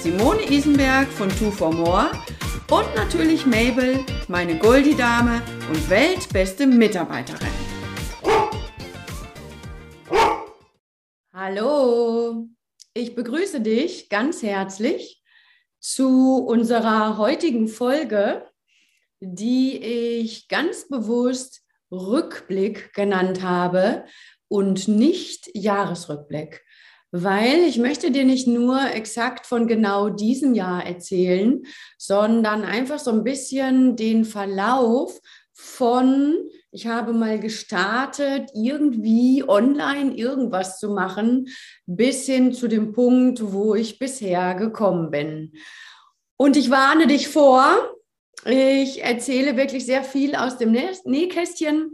Simone Isenberg von Two for More und natürlich Mabel, meine Goldie-Dame und weltbeste Mitarbeiterin. Hallo, ich begrüße dich ganz herzlich zu unserer heutigen Folge, die ich ganz bewusst Rückblick genannt habe und nicht Jahresrückblick weil ich möchte dir nicht nur exakt von genau diesem Jahr erzählen, sondern einfach so ein bisschen den Verlauf von, ich habe mal gestartet, irgendwie online irgendwas zu machen, bis hin zu dem Punkt, wo ich bisher gekommen bin. Und ich warne dich vor, ich erzähle wirklich sehr viel aus dem Nähkästchen.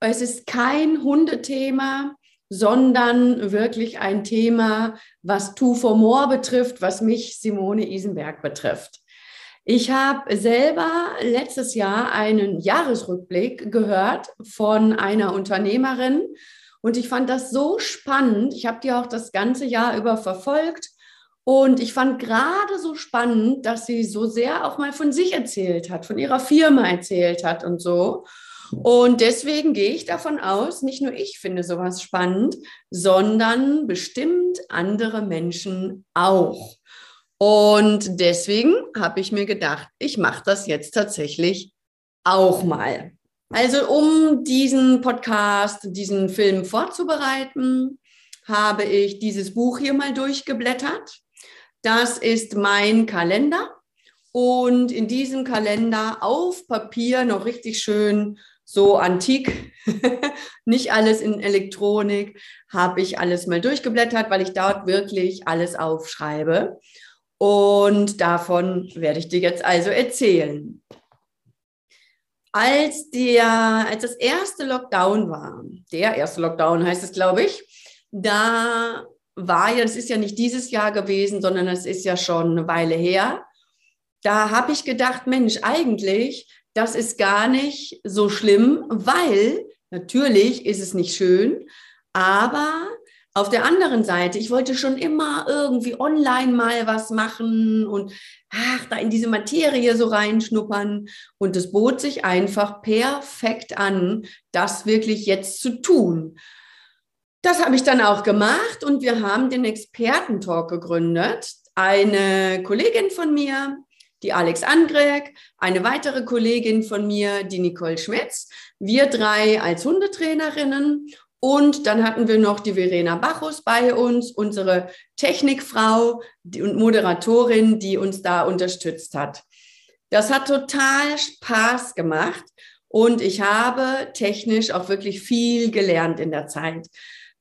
Es ist kein Hundethema sondern wirklich ein Thema, was Two for More betrifft, was mich, Simone Isenberg, betrifft. Ich habe selber letztes Jahr einen Jahresrückblick gehört von einer Unternehmerin und ich fand das so spannend. Ich habe die auch das ganze Jahr über verfolgt und ich fand gerade so spannend, dass sie so sehr auch mal von sich erzählt hat, von ihrer Firma erzählt hat und so. Und deswegen gehe ich davon aus, nicht nur ich finde sowas spannend, sondern bestimmt andere Menschen auch. Und deswegen habe ich mir gedacht, ich mache das jetzt tatsächlich auch mal. Also um diesen Podcast, diesen Film vorzubereiten, habe ich dieses Buch hier mal durchgeblättert. Das ist mein Kalender. Und in diesem Kalender auf Papier noch richtig schön so antik, nicht alles in Elektronik, habe ich alles mal durchgeblättert, weil ich dort wirklich alles aufschreibe. Und davon werde ich dir jetzt also erzählen. Als, der, als das erste Lockdown war, der erste Lockdown heißt es, glaube ich, da war ja, das ist ja nicht dieses Jahr gewesen, sondern das ist ja schon eine Weile her. Da habe ich gedacht, Mensch, eigentlich das ist gar nicht so schlimm, weil natürlich ist es nicht schön, aber auf der anderen Seite, ich wollte schon immer irgendwie online mal was machen und ach, da in diese Materie so reinschnuppern. Und es bot sich einfach perfekt an, das wirklich jetzt zu tun. Das habe ich dann auch gemacht und wir haben den Expertentalk gegründet. Eine Kollegin von mir, die Alex Angreg, eine weitere Kollegin von mir, die Nicole Schmetz, wir drei als Hundetrainerinnen und dann hatten wir noch die Verena Bachus bei uns, unsere Technikfrau und Moderatorin, die uns da unterstützt hat. Das hat total Spaß gemacht und ich habe technisch auch wirklich viel gelernt in der Zeit.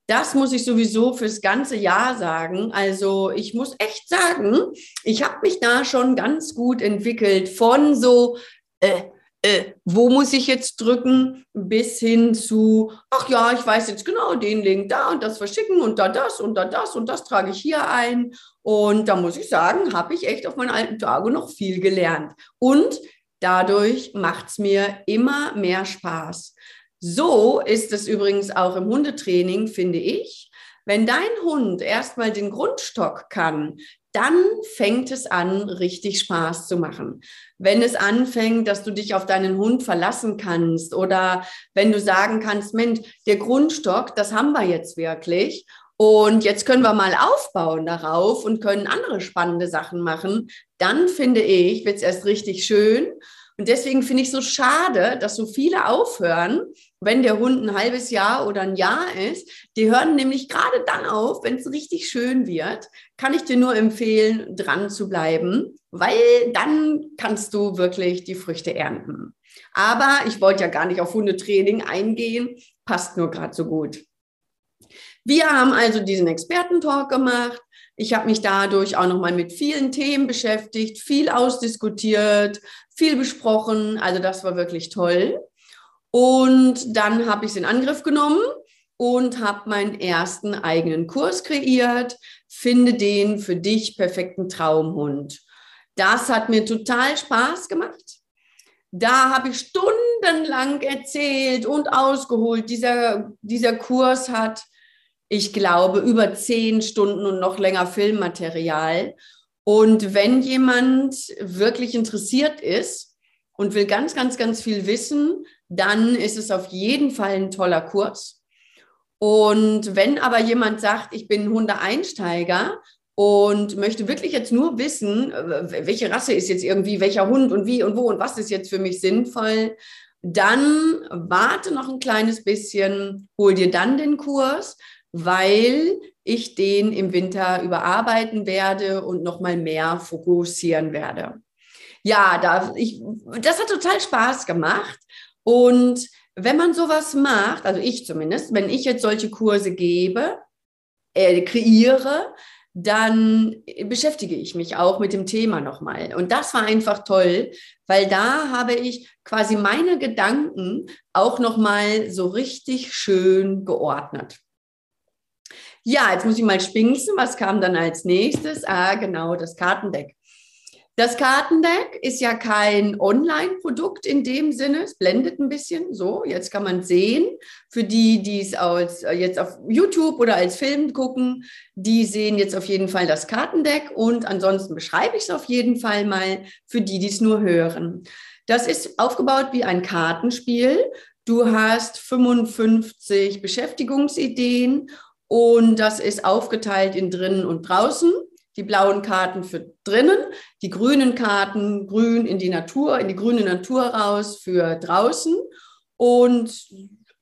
Das muss ich sowieso fürs ganze Jahr sagen. Also ich muss echt sagen, ich habe mich da schon ganz gut entwickelt von so, äh, äh, wo muss ich jetzt drücken, bis hin zu, ach ja, ich weiß jetzt genau den Link da und das verschicken und da das und da das und das trage ich hier ein. Und da muss ich sagen, habe ich echt auf meinen alten Tage noch viel gelernt. Und dadurch macht es mir immer mehr Spaß. So ist es übrigens auch im Hundetraining, finde ich. Wenn dein Hund erstmal den Grundstock kann, dann fängt es an, richtig Spaß zu machen. Wenn es anfängt, dass du dich auf deinen Hund verlassen kannst oder wenn du sagen kannst, Mensch, der Grundstock, das haben wir jetzt wirklich. Und jetzt können wir mal aufbauen darauf und können andere spannende Sachen machen. Dann finde ich, wird es erst richtig schön. Und deswegen finde ich so schade, dass so viele aufhören, wenn der Hund ein halbes Jahr oder ein Jahr ist. Die hören nämlich gerade dann auf, wenn es richtig schön wird. Kann ich dir nur empfehlen, dran zu bleiben, weil dann kannst du wirklich die Früchte ernten. Aber ich wollte ja gar nicht auf Hundetraining eingehen, passt nur gerade so gut. Wir haben also diesen Expertentalk gemacht. Ich habe mich dadurch auch nochmal mit vielen Themen beschäftigt, viel ausdiskutiert, viel besprochen. Also das war wirklich toll. Und dann habe ich es in Angriff genommen und habe meinen ersten eigenen Kurs kreiert. Finde den für dich perfekten Traumhund. Das hat mir total Spaß gemacht. Da habe ich stundenlang erzählt und ausgeholt. Dieser, dieser Kurs hat ich glaube, über zehn Stunden und noch länger Filmmaterial. Und wenn jemand wirklich interessiert ist und will ganz, ganz, ganz viel wissen, dann ist es auf jeden Fall ein toller Kurs. Und wenn aber jemand sagt, ich bin Hundeeinsteiger und möchte wirklich jetzt nur wissen, welche Rasse ist jetzt irgendwie, welcher Hund und wie und wo und was ist jetzt für mich sinnvoll, dann warte noch ein kleines bisschen, hol dir dann den Kurs weil ich den im Winter überarbeiten werde und nochmal mehr fokussieren werde. Ja, da, ich, das hat total Spaß gemacht. Und wenn man sowas macht, also ich zumindest, wenn ich jetzt solche Kurse gebe, äh, kreiere, dann beschäftige ich mich auch mit dem Thema nochmal. Und das war einfach toll, weil da habe ich quasi meine Gedanken auch nochmal so richtig schön geordnet. Ja, jetzt muss ich mal spinksen. Was kam dann als nächstes? Ah, genau, das Kartendeck. Das Kartendeck ist ja kein Online-Produkt in dem Sinne. Es blendet ein bisschen. So, jetzt kann man sehen. Für die, die es als, äh, jetzt auf YouTube oder als Film gucken, die sehen jetzt auf jeden Fall das Kartendeck. Und ansonsten beschreibe ich es auf jeden Fall mal für die, die es nur hören. Das ist aufgebaut wie ein Kartenspiel. Du hast 55 Beschäftigungsideen und das ist aufgeteilt in drinnen und draußen. Die blauen Karten für drinnen, die grünen Karten grün in die Natur, in die grüne Natur raus für draußen. Und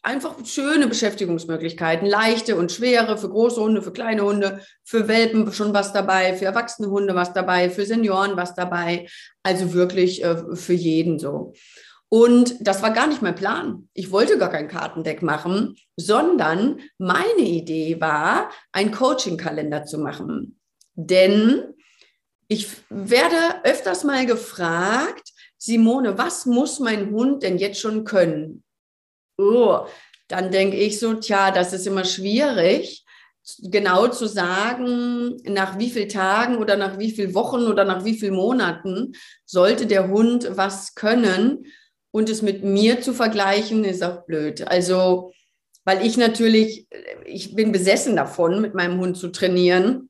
einfach schöne Beschäftigungsmöglichkeiten, leichte und schwere, für große Hunde, für kleine Hunde, für Welpen schon was dabei, für erwachsene Hunde was dabei, für Senioren was dabei. Also wirklich äh, für jeden so. Und das war gar nicht mein Plan. Ich wollte gar kein Kartendeck machen, sondern meine Idee war, einen Coaching-Kalender zu machen. Denn ich werde öfters mal gefragt, Simone, was muss mein Hund denn jetzt schon können? Oh, dann denke ich so, tja, das ist immer schwierig, genau zu sagen, nach wie vielen Tagen oder nach wie vielen Wochen oder nach wie vielen Monaten sollte der Hund was können. Und es mit mir zu vergleichen, ist auch blöd. Also, weil ich natürlich, ich bin besessen davon, mit meinem Hund zu trainieren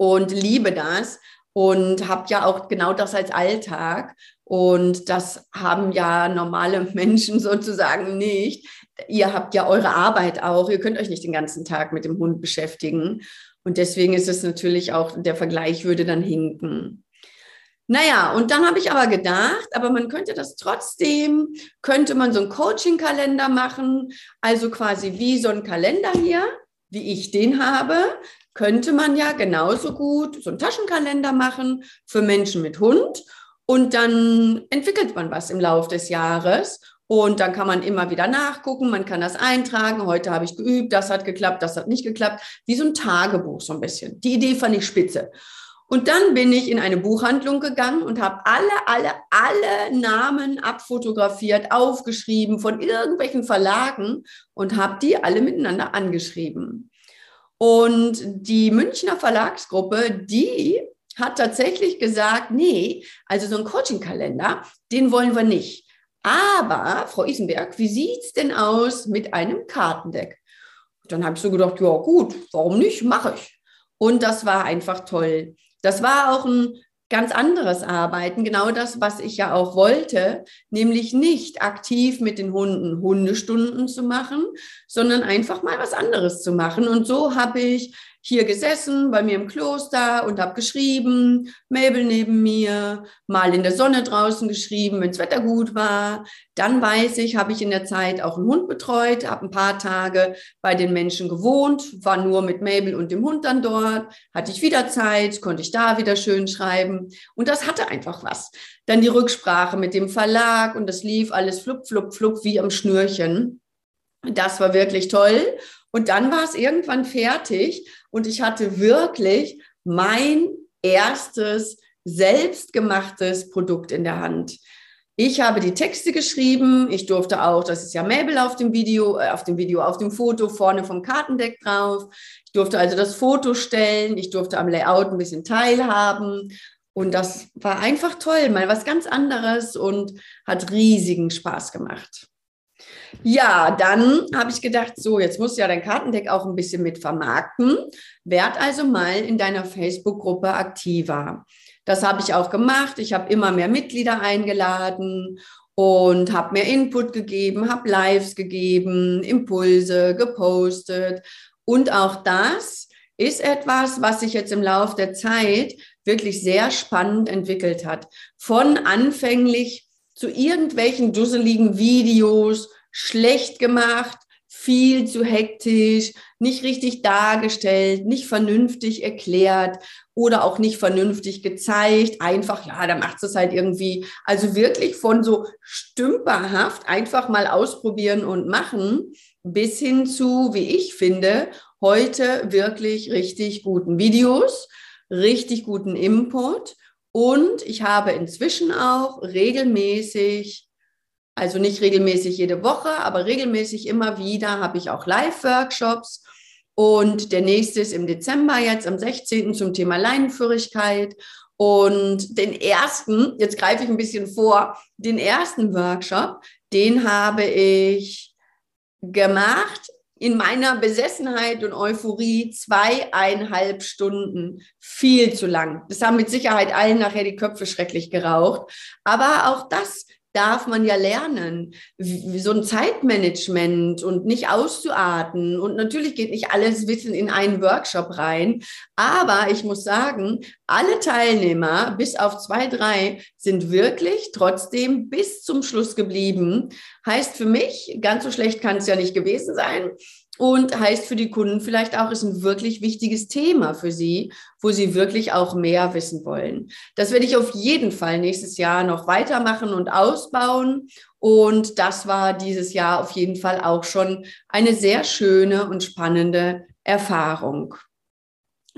und liebe das und habe ja auch genau das als Alltag. Und das haben ja normale Menschen sozusagen nicht. Ihr habt ja eure Arbeit auch. Ihr könnt euch nicht den ganzen Tag mit dem Hund beschäftigen. Und deswegen ist es natürlich auch, der Vergleich würde dann hinken. Naja, und dann habe ich aber gedacht, aber man könnte das trotzdem, könnte man so einen Coaching-Kalender machen, also quasi wie so ein Kalender hier, wie ich den habe, könnte man ja genauso gut so einen Taschenkalender machen für Menschen mit Hund. Und dann entwickelt man was im Laufe des Jahres. Und dann kann man immer wieder nachgucken, man kann das eintragen. Heute habe ich geübt, das hat geklappt, das hat nicht geklappt. Wie so ein Tagebuch so ein bisschen. Die Idee fand ich spitze. Und dann bin ich in eine Buchhandlung gegangen und habe alle, alle, alle Namen abfotografiert, aufgeschrieben von irgendwelchen Verlagen und habe die alle miteinander angeschrieben. Und die Münchner Verlagsgruppe, die hat tatsächlich gesagt, nee, also so ein Coaching-Kalender, den wollen wir nicht. Aber, Frau Isenberg, wie sieht es denn aus mit einem Kartendeck? Dann habe ich so gedacht, ja gut, warum nicht, mache ich. Und das war einfach toll. Das war auch ein ganz anderes Arbeiten, genau das, was ich ja auch wollte, nämlich nicht aktiv mit den Hunden Hundestunden zu machen, sondern einfach mal was anderes zu machen. Und so habe ich hier gesessen bei mir im Kloster und habe geschrieben, Mabel neben mir, mal in der Sonne draußen geschrieben, wenn das Wetter gut war. Dann weiß ich, habe ich in der Zeit auch einen Hund betreut, habe ein paar Tage bei den Menschen gewohnt, war nur mit Mabel und dem Hund dann dort, hatte ich wieder Zeit, konnte ich da wieder schön schreiben und das hatte einfach was. Dann die Rücksprache mit dem Verlag und das lief alles flupp, flupp, flupp wie am Schnürchen. Das war wirklich toll. Und dann war es irgendwann fertig und ich hatte wirklich mein erstes selbstgemachtes Produkt in der Hand. Ich habe die Texte geschrieben. Ich durfte auch, das ist ja Mabel auf dem Video, äh, auf dem Video, auf dem Foto vorne vom Kartendeck drauf. Ich durfte also das Foto stellen. Ich durfte am Layout ein bisschen teilhaben. Und das war einfach toll, mal was ganz anderes und hat riesigen Spaß gemacht. Ja, dann habe ich gedacht, so, jetzt musst du ja dein Kartendeck auch ein bisschen mit vermarkten. Werd also mal in deiner Facebook-Gruppe aktiver. Das habe ich auch gemacht. Ich habe immer mehr Mitglieder eingeladen und habe mir Input gegeben, habe Lives gegeben, Impulse gepostet. Und auch das ist etwas, was sich jetzt im Laufe der Zeit wirklich sehr spannend entwickelt hat. Von anfänglich zu irgendwelchen dusseligen Videos, schlecht gemacht, viel zu hektisch, nicht richtig dargestellt, nicht vernünftig erklärt oder auch nicht vernünftig gezeigt. Einfach, ja, da macht es halt irgendwie. Also wirklich von so stümperhaft einfach mal ausprobieren und machen bis hin zu, wie ich finde, heute wirklich richtig guten Videos, richtig guten Input. Und ich habe inzwischen auch regelmäßig also nicht regelmäßig jede Woche, aber regelmäßig immer wieder habe ich auch Live-Workshops. Und der nächste ist im Dezember jetzt am 16. zum Thema Leinenführigkeit. Und den ersten, jetzt greife ich ein bisschen vor, den ersten Workshop, den habe ich gemacht in meiner Besessenheit und Euphorie zweieinhalb Stunden. Viel zu lang. Das haben mit Sicherheit allen nachher die Köpfe schrecklich geraucht. Aber auch das darf man ja lernen, so ein Zeitmanagement und nicht auszuarten. Und natürlich geht nicht alles Wissen in einen Workshop rein. Aber ich muss sagen, alle Teilnehmer, bis auf zwei, drei, sind wirklich trotzdem bis zum Schluss geblieben. Heißt für mich, ganz so schlecht kann es ja nicht gewesen sein und heißt für die Kunden vielleicht auch, ist ein wirklich wichtiges Thema für sie, wo sie wirklich auch mehr wissen wollen. Das werde ich auf jeden Fall nächstes Jahr noch weitermachen und ausbauen. Und das war dieses Jahr auf jeden Fall auch schon eine sehr schöne und spannende Erfahrung.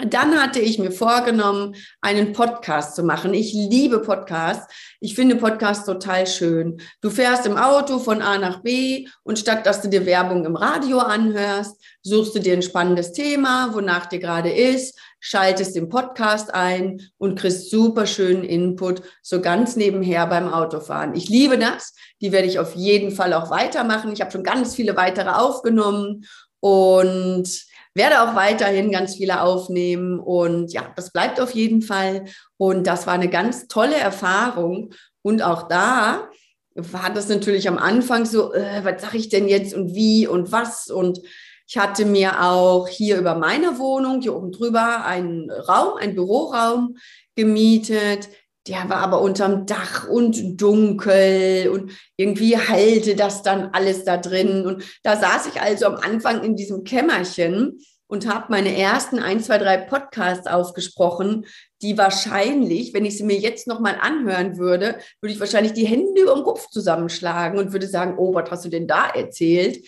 Dann hatte ich mir vorgenommen, einen Podcast zu machen. Ich liebe Podcasts. Ich finde Podcasts total schön. Du fährst im Auto von A nach B und statt dass du dir Werbung im Radio anhörst, suchst du dir ein spannendes Thema, wonach dir gerade ist, schaltest den Podcast ein und kriegst super schönen Input, so ganz nebenher beim Autofahren. Ich liebe das. Die werde ich auf jeden Fall auch weitermachen. Ich habe schon ganz viele weitere aufgenommen und werde auch weiterhin ganz viele aufnehmen und ja, das bleibt auf jeden Fall. Und das war eine ganz tolle Erfahrung. Und auch da war das natürlich am Anfang so, äh, was sage ich denn jetzt und wie und was und ich hatte mir auch hier über meine Wohnung, hier oben drüber, einen Raum, einen Büroraum gemietet. Der war aber unterm Dach und dunkel und irgendwie halte das dann alles da drin. Und da saß ich also am Anfang in diesem Kämmerchen und habe meine ersten ein, zwei, drei Podcasts aufgesprochen, die wahrscheinlich, wenn ich sie mir jetzt nochmal anhören würde, würde ich wahrscheinlich die Hände über den Kopf zusammenschlagen und würde sagen, oh, was hast du denn da erzählt?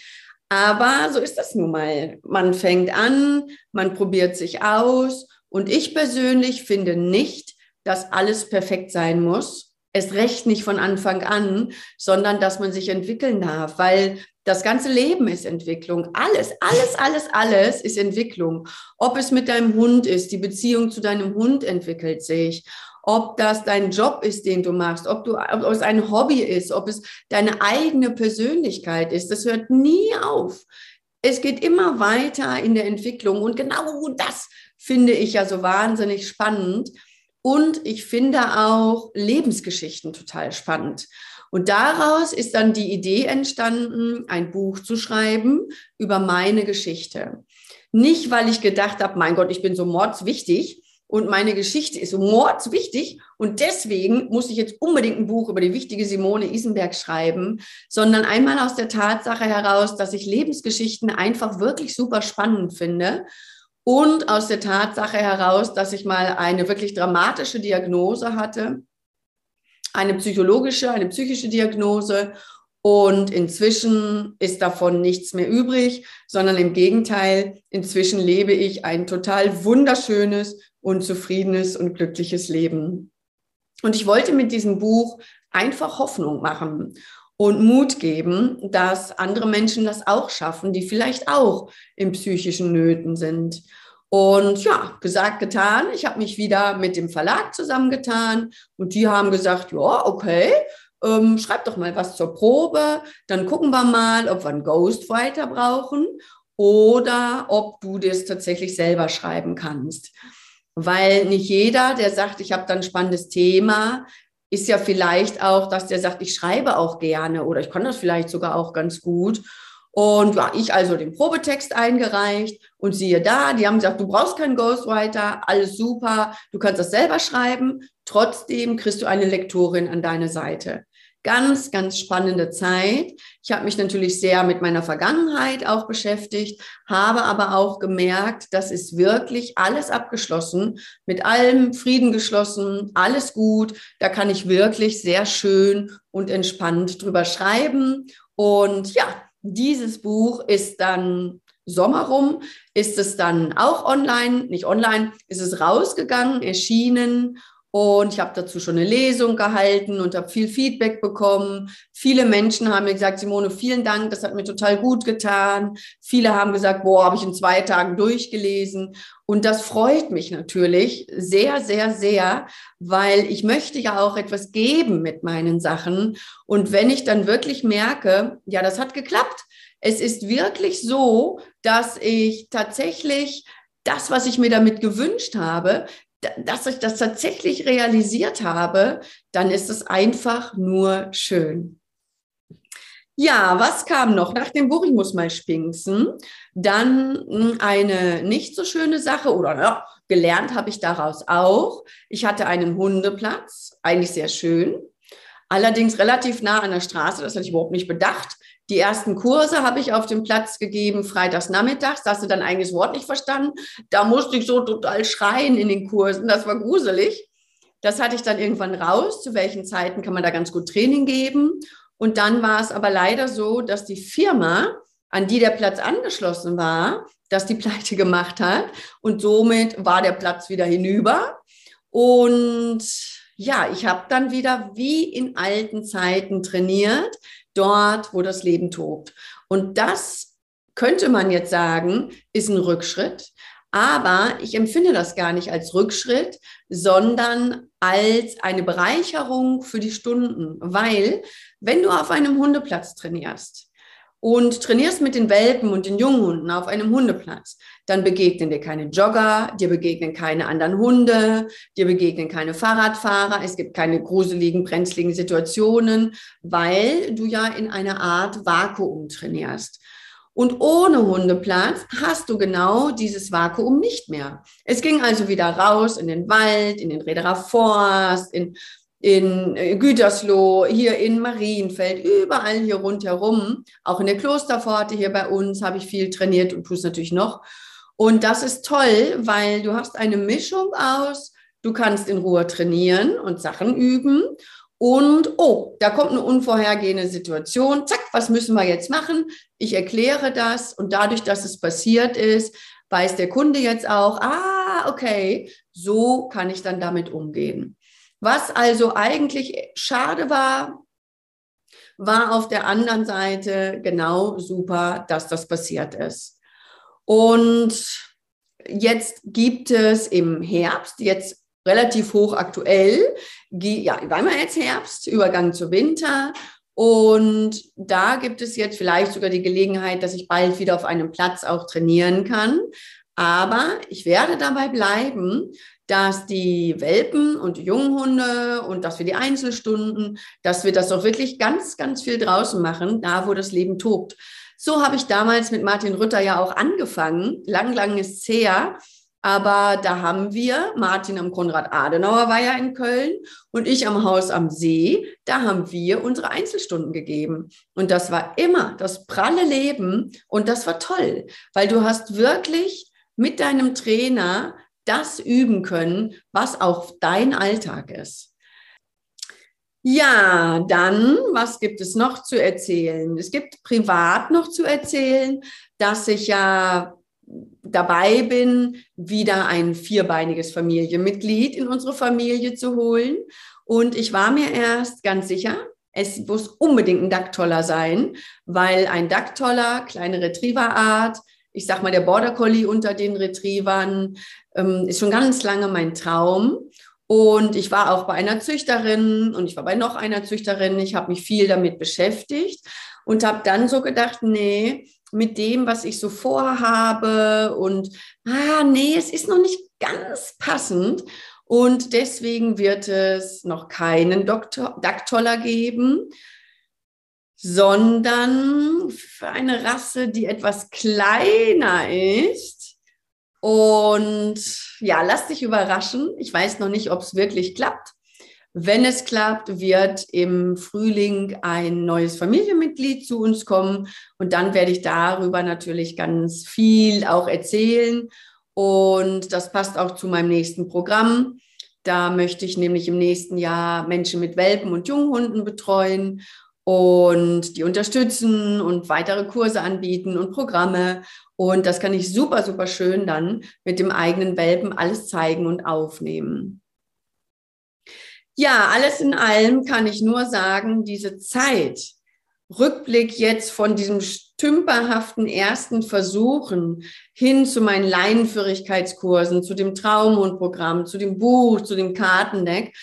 Aber so ist das nun mal. Man fängt an, man probiert sich aus und ich persönlich finde nicht, dass alles perfekt sein muss. Es recht nicht von Anfang an, sondern dass man sich entwickeln darf, weil das ganze Leben ist Entwicklung. Alles, alles, alles, alles ist Entwicklung. Ob es mit deinem Hund ist, die Beziehung zu deinem Hund entwickelt sich. Ob das dein Job ist, den du machst, ob, du, ob es ein Hobby ist, ob es deine eigene Persönlichkeit ist, das hört nie auf. Es geht immer weiter in der Entwicklung und genau das finde ich ja so wahnsinnig spannend. Und ich finde auch Lebensgeschichten total spannend. Und daraus ist dann die Idee entstanden, ein Buch zu schreiben über meine Geschichte. Nicht, weil ich gedacht habe, mein Gott, ich bin so mordswichtig und meine Geschichte ist so mordswichtig und deswegen muss ich jetzt unbedingt ein Buch über die wichtige Simone Isenberg schreiben, sondern einmal aus der Tatsache heraus, dass ich Lebensgeschichten einfach wirklich super spannend finde und aus der Tatsache heraus, dass ich mal eine wirklich dramatische Diagnose hatte eine psychologische, eine psychische Diagnose Und inzwischen ist davon nichts mehr übrig, sondern im Gegenteil, inzwischen lebe ich ein total wunderschönes und zufriedenes und glückliches Leben. Und ich wollte mit diesem Buch einfach Hoffnung machen und Mut geben, dass andere Menschen das auch schaffen, die vielleicht auch in psychischen Nöten sind. Und ja, gesagt, getan. Ich habe mich wieder mit dem Verlag zusammengetan und die haben gesagt, ja, okay, ähm, schreib doch mal was zur Probe, dann gucken wir mal, ob wir einen Ghostwriter brauchen oder ob du das tatsächlich selber schreiben kannst. Weil nicht jeder, der sagt, ich habe dann ein spannendes Thema, ist ja vielleicht auch, dass der sagt, ich schreibe auch gerne oder ich kann das vielleicht sogar auch ganz gut. Und ja, ich also den Probetext eingereicht und siehe da, die haben gesagt, du brauchst keinen Ghostwriter, alles super, du kannst das selber schreiben. Trotzdem kriegst du eine Lektorin an deine Seite. Ganz, ganz spannende Zeit. Ich habe mich natürlich sehr mit meiner Vergangenheit auch beschäftigt, habe aber auch gemerkt, das ist wirklich alles abgeschlossen, mit allem Frieden geschlossen, alles gut. Da kann ich wirklich sehr schön und entspannt drüber schreiben. Und ja, dieses Buch ist dann Sommer rum, ist es dann auch online, nicht online, ist es rausgegangen, erschienen und ich habe dazu schon eine Lesung gehalten und habe viel Feedback bekommen. Viele Menschen haben mir gesagt, Simone, vielen Dank, das hat mir total gut getan. Viele haben gesagt, boah, habe ich in zwei Tagen durchgelesen. Und das freut mich natürlich sehr, sehr, sehr, weil ich möchte ja auch etwas geben mit meinen Sachen. Und wenn ich dann wirklich merke, ja, das hat geklappt. Es ist wirklich so, dass ich tatsächlich das, was ich mir damit gewünscht habe, dass ich das tatsächlich realisiert habe, dann ist es einfach nur schön. Ja, was kam noch? Nach dem Buch, ich muss mal spinksen, dann hm, eine nicht so schöne Sache oder ja, gelernt habe ich daraus auch. Ich hatte einen Hundeplatz, eigentlich sehr schön, allerdings relativ nah an der Straße, das hatte ich überhaupt nicht bedacht. Die ersten Kurse habe ich auf dem Platz gegeben, freitags nachmittags. Da hast du dann eigentlich das Wort nicht verstanden. Da musste ich so total schreien in den Kursen. Das war gruselig. Das hatte ich dann irgendwann raus. Zu welchen Zeiten kann man da ganz gut Training geben? Und dann war es aber leider so, dass die Firma, an die der Platz angeschlossen war, dass die Pleite gemacht hat. Und somit war der Platz wieder hinüber. Und ja, ich habe dann wieder wie in alten Zeiten trainiert dort, wo das Leben tobt. Und das könnte man jetzt sagen, ist ein Rückschritt. Aber ich empfinde das gar nicht als Rückschritt, sondern als eine Bereicherung für die Stunden. Weil, wenn du auf einem Hundeplatz trainierst, und trainierst mit den Welpen und den Junghunden auf einem Hundeplatz, dann begegnen dir keine Jogger, dir begegnen keine anderen Hunde, dir begegnen keine Fahrradfahrer, es gibt keine gruseligen, brenzligen Situationen, weil du ja in einer Art Vakuum trainierst. Und ohne Hundeplatz hast du genau dieses Vakuum nicht mehr. Es ging also wieder raus in den Wald, in den Rederer Forst, in in äh, Gütersloh, hier in Marienfeld, überall hier rundherum. Auch in der Klosterpforte hier bei uns habe ich viel trainiert und tue es natürlich noch. Und das ist toll, weil du hast eine Mischung aus, du kannst in Ruhe trainieren und Sachen üben. Und oh, da kommt eine unvorhergehende Situation. Zack, was müssen wir jetzt machen? Ich erkläre das und dadurch, dass es passiert ist, weiß der Kunde jetzt auch, ah, okay, so kann ich dann damit umgehen. Was also eigentlich schade war, war auf der anderen Seite genau super, dass das passiert ist. Und jetzt gibt es im Herbst, jetzt relativ hoch aktuell, ja, wir jetzt Herbst, Übergang zu Winter. Und da gibt es jetzt vielleicht sogar die Gelegenheit, dass ich bald wieder auf einem Platz auch trainieren kann. Aber ich werde dabei bleiben, dass die Welpen und die Junghunde und dass wir die Einzelstunden, dass wir das auch wirklich ganz, ganz viel draußen machen, da wo das Leben tobt. So habe ich damals mit Martin Rütter ja auch angefangen. Lang, lang ist es her. Aber da haben wir, Martin am Konrad-Adenauer war ja in Köln und ich am Haus am See, da haben wir unsere Einzelstunden gegeben. Und das war immer das pralle Leben und das war toll, weil du hast wirklich mit deinem Trainer das üben können, was auch dein Alltag ist. Ja, dann, was gibt es noch zu erzählen? Es gibt privat noch zu erzählen, dass ich ja dabei bin, wieder ein vierbeiniges Familienmitglied in unsere Familie zu holen. Und ich war mir erst ganz sicher, es muss unbedingt ein Dacktoller sein, weil ein Dacktoller, kleine Retrieverart, ich sag mal der Border Collie unter den Retrievern, ähm, ist schon ganz lange mein Traum. Und ich war auch bei einer Züchterin und ich war bei noch einer Züchterin. Ich habe mich viel damit beschäftigt und habe dann so gedacht, nee, mit dem, was ich so vorhabe und ah, nee, es ist noch nicht ganz passend. Und deswegen wird es noch keinen Doktor, Daktoller geben, sondern für eine Rasse, die etwas kleiner ist. Und ja, lass dich überraschen. Ich weiß noch nicht, ob es wirklich klappt. Wenn es klappt, wird im Frühling ein neues Familienmitglied zu uns kommen und dann werde ich darüber natürlich ganz viel auch erzählen. Und das passt auch zu meinem nächsten Programm. Da möchte ich nämlich im nächsten Jahr Menschen mit Welpen und Junghunden betreuen und die unterstützen und weitere Kurse anbieten und Programme. Und das kann ich super, super schön dann mit dem eigenen Welpen alles zeigen und aufnehmen. Ja, alles in allem kann ich nur sagen, diese Zeit, Rückblick jetzt von diesem stümperhaften ersten Versuchen hin zu meinen Leinenführigkeitskursen, zu dem Traumhundprogramm, zu dem Buch, zu dem Kartendeck,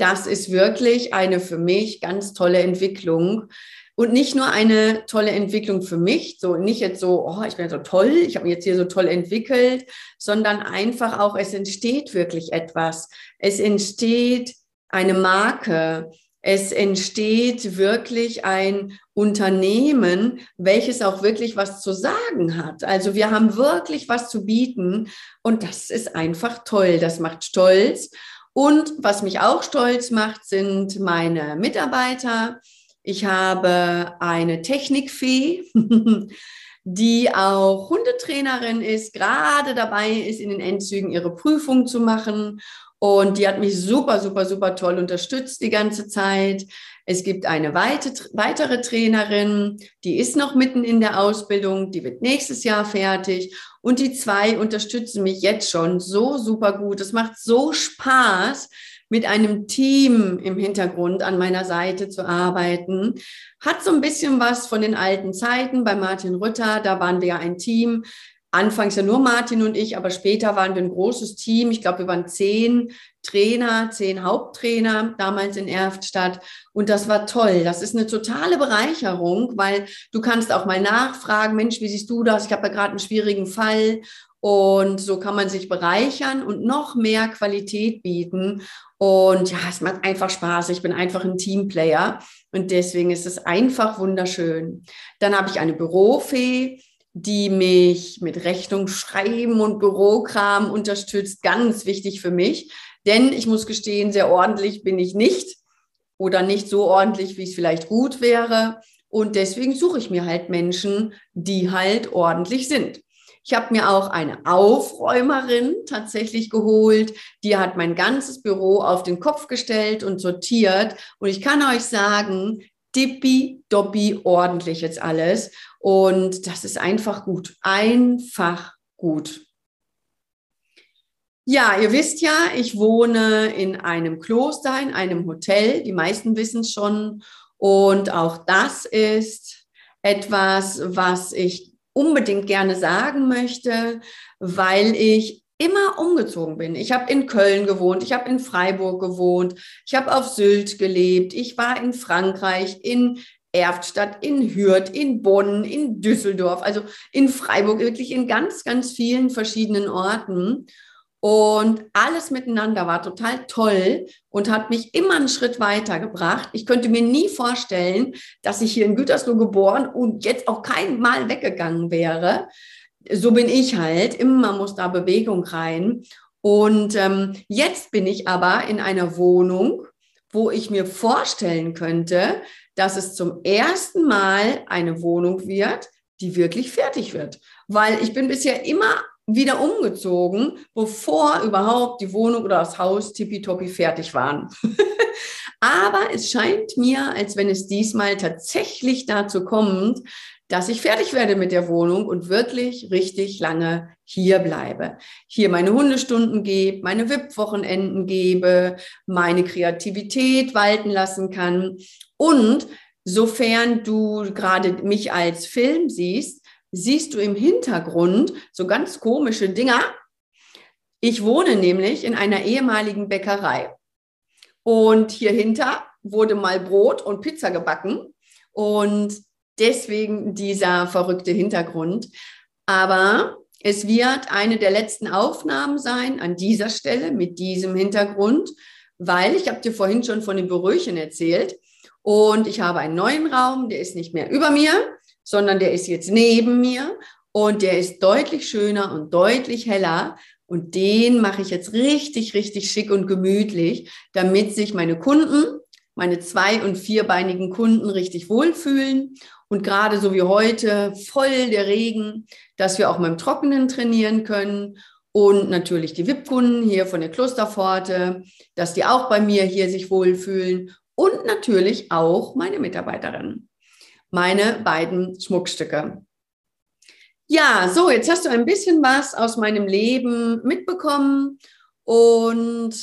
das ist wirklich eine für mich ganz tolle Entwicklung. Und nicht nur eine tolle Entwicklung für mich, so nicht jetzt so, oh, ich bin so toll, ich habe mich jetzt hier so toll entwickelt, sondern einfach auch, es entsteht wirklich etwas. Es entsteht eine Marke. Es entsteht wirklich ein Unternehmen, welches auch wirklich was zu sagen hat. Also wir haben wirklich was zu bieten und das ist einfach toll. Das macht stolz. Und was mich auch stolz macht, sind meine Mitarbeiter. Ich habe eine Technikfee, die auch Hundetrainerin ist, gerade dabei ist, in den Endzügen ihre Prüfung zu machen und die hat mich super, super, super toll unterstützt die ganze Zeit. Es gibt eine weitere Trainerin, die ist noch mitten in der Ausbildung, die wird nächstes Jahr fertig. Und die zwei unterstützen mich jetzt schon so super gut. Es macht so Spaß, mit einem Team im Hintergrund an meiner Seite zu arbeiten. Hat so ein bisschen was von den alten Zeiten bei Martin Rütter. Da waren wir ja ein Team anfangs ja nur Martin und ich, aber später waren wir ein großes Team. Ich glaube, wir waren zehn Trainer, zehn Haupttrainer damals in Erftstadt. Und das war toll. Das ist eine totale Bereicherung, weil du kannst auch mal nachfragen, Mensch, wie siehst du das? Ich habe ja gerade einen schwierigen Fall. Und so kann man sich bereichern und noch mehr Qualität bieten. Und ja, es macht einfach Spaß. Ich bin einfach ein Teamplayer. Und deswegen ist es einfach wunderschön. Dann habe ich eine Bürofee die mich mit Rechnung schreiben und Bürokram unterstützt. Ganz wichtig für mich. Denn ich muss gestehen, sehr ordentlich bin ich nicht oder nicht so ordentlich, wie es vielleicht gut wäre. Und deswegen suche ich mir halt Menschen, die halt ordentlich sind. Ich habe mir auch eine Aufräumerin tatsächlich geholt. Die hat mein ganzes Büro auf den Kopf gestellt und sortiert. Und ich kann euch sagen, dippi, doppi, ordentlich jetzt alles. Und das ist einfach gut. Einfach gut. Ja, ihr wisst ja, ich wohne in einem Kloster, in einem Hotel. Die meisten wissen es schon. Und auch das ist etwas, was ich unbedingt gerne sagen möchte, weil ich immer umgezogen bin. Ich habe in Köln gewohnt, ich habe in Freiburg gewohnt, ich habe auf Sylt gelebt, ich war in Frankreich, in Erftstadt, in Hürth, in Bonn, in Düsseldorf, also in Freiburg, wirklich in ganz, ganz vielen verschiedenen Orten. Und alles miteinander war total toll und hat mich immer einen Schritt weitergebracht. Ich könnte mir nie vorstellen, dass ich hier in Gütersloh geboren und jetzt auch kein Mal weggegangen wäre so bin ich halt. Immer muss da Bewegung rein. Und ähm, jetzt bin ich aber in einer Wohnung, wo ich mir vorstellen könnte, dass es zum ersten Mal eine Wohnung wird, die wirklich fertig wird. Weil ich bin bisher immer wieder umgezogen, bevor überhaupt die Wohnung oder das Haus tippitoppi fertig waren. Aber es scheint mir, als wenn es diesmal tatsächlich dazu kommt, dass ich fertig werde mit der Wohnung und wirklich richtig lange hier bleibe. Hier meine Hundestunden gebe, meine WIP-Wochenenden gebe, meine Kreativität walten lassen kann. Und sofern du gerade mich als Film siehst, siehst du im Hintergrund so ganz komische Dinger. Ich wohne nämlich in einer ehemaligen Bäckerei. Und hier hinter wurde mal Brot und Pizza gebacken. Und deswegen dieser verrückte Hintergrund. Aber es wird eine der letzten Aufnahmen sein an dieser Stelle mit diesem Hintergrund, weil ich habe dir vorhin schon von den Berüchen erzählt und ich habe einen neuen Raum, der ist nicht mehr über mir, sondern der ist jetzt neben mir und der ist deutlich schöner und deutlich heller und den mache ich jetzt richtig, richtig schick und gemütlich, damit sich meine Kunden, meine zwei- und vierbeinigen Kunden richtig wohlfühlen und gerade so wie heute voll der Regen, dass wir auch mal im Trockenen trainieren können. Und natürlich die VIP-Kunden hier von der Klosterpforte, dass die auch bei mir hier sich wohlfühlen. Und natürlich auch meine Mitarbeiterinnen, meine beiden Schmuckstücke. Ja, so, jetzt hast du ein bisschen was aus meinem Leben mitbekommen. Und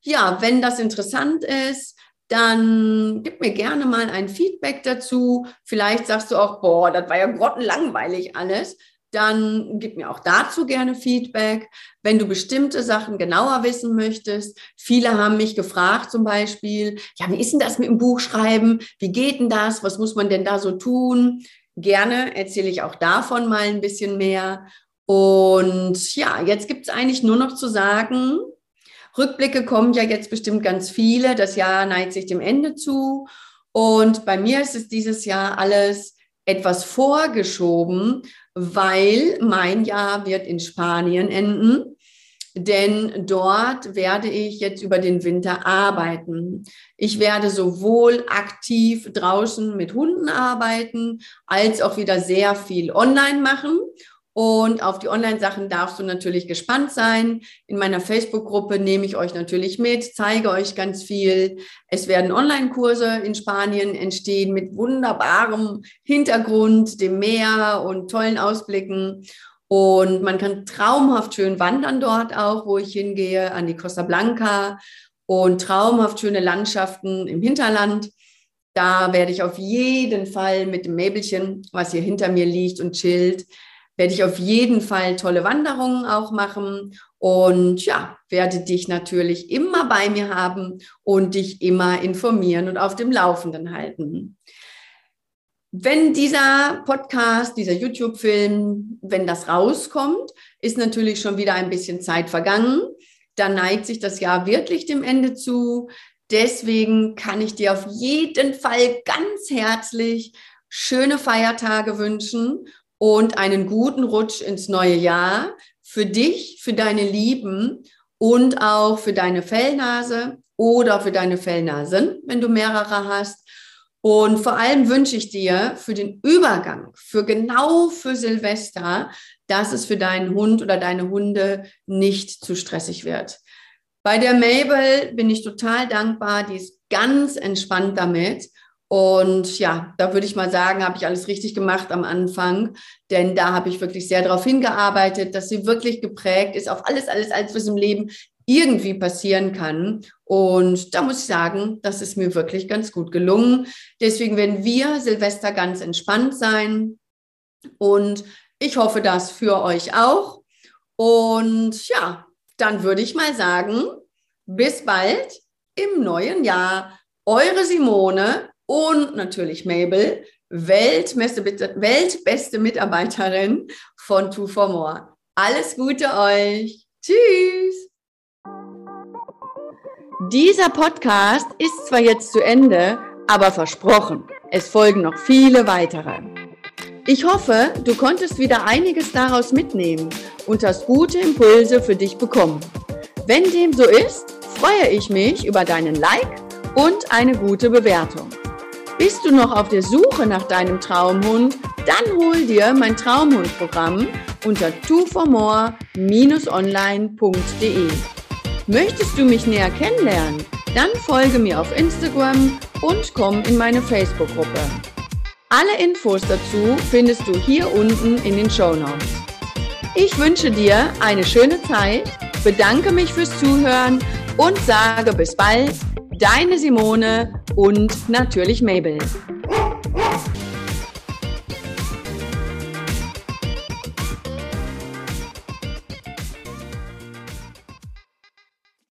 ja, wenn das interessant ist, dann gib mir gerne mal ein Feedback dazu. Vielleicht sagst du auch, boah, das war ja grottenlangweilig alles. Dann gib mir auch dazu gerne Feedback. Wenn du bestimmte Sachen genauer wissen möchtest, viele haben mich gefragt zum Beispiel, ja, wie ist denn das mit dem Buchschreiben? Wie geht denn das? Was muss man denn da so tun? Gerne erzähle ich auch davon mal ein bisschen mehr. Und ja, jetzt gibt es eigentlich nur noch zu sagen, Rückblicke kommen ja jetzt bestimmt ganz viele. Das Jahr neigt sich dem Ende zu. Und bei mir ist es dieses Jahr alles etwas vorgeschoben, weil mein Jahr wird in Spanien enden. Denn dort werde ich jetzt über den Winter arbeiten. Ich werde sowohl aktiv draußen mit Hunden arbeiten, als auch wieder sehr viel online machen. Und auf die Online-Sachen darfst du natürlich gespannt sein. In meiner Facebook-Gruppe nehme ich euch natürlich mit, zeige euch ganz viel. Es werden Online-Kurse in Spanien entstehen mit wunderbarem Hintergrund, dem Meer und tollen Ausblicken. Und man kann traumhaft schön wandern dort auch, wo ich hingehe, an die Costa Blanca und traumhaft schöne Landschaften im Hinterland. Da werde ich auf jeden Fall mit dem Mäbelchen, was hier hinter mir liegt und chillt, werde ich auf jeden Fall tolle Wanderungen auch machen und ja, werde dich natürlich immer bei mir haben und dich immer informieren und auf dem Laufenden halten. Wenn dieser Podcast, dieser YouTube-Film, wenn das rauskommt, ist natürlich schon wieder ein bisschen Zeit vergangen. Dann neigt sich das Jahr wirklich dem Ende zu. Deswegen kann ich dir auf jeden Fall ganz herzlich schöne Feiertage wünschen und einen guten Rutsch ins neue Jahr für dich, für deine Lieben und auch für deine Fellnase oder für deine Fellnasen, wenn du mehrere hast. Und vor allem wünsche ich dir für den Übergang, für genau für Silvester, dass es für deinen Hund oder deine Hunde nicht zu stressig wird. Bei der Mabel bin ich total dankbar, die ist ganz entspannt damit und ja, da würde ich mal sagen, habe ich alles richtig gemacht am Anfang, denn da habe ich wirklich sehr darauf hingearbeitet, dass sie wirklich geprägt ist auf alles, alles, alles, was im Leben irgendwie passieren kann. Und da muss ich sagen, das ist mir wirklich ganz gut gelungen. Deswegen werden wir Silvester ganz entspannt sein. Und ich hoffe das für euch auch. Und ja, dann würde ich mal sagen, bis bald im neuen Jahr. Eure Simone und natürlich Mabel, Weltbeste, weltbeste Mitarbeiterin von Two for More. Alles Gute euch. Tschüss. Dieser Podcast ist zwar jetzt zu Ende, aber versprochen, es folgen noch viele weitere. Ich hoffe, du konntest wieder einiges daraus mitnehmen und hast gute Impulse für dich bekommen. Wenn dem so ist, freue ich mich über deinen Like und eine gute Bewertung. Bist du noch auf der Suche nach deinem Traumhund? Dann hol dir mein Traumhundprogramm unter twoformore-online.de. Möchtest du mich näher kennenlernen? Dann folge mir auf Instagram und komm in meine Facebook-Gruppe. Alle Infos dazu findest du hier unten in den Show Notes. Ich wünsche dir eine schöne Zeit, bedanke mich fürs Zuhören und sage bis bald, deine Simone und natürlich Mabel.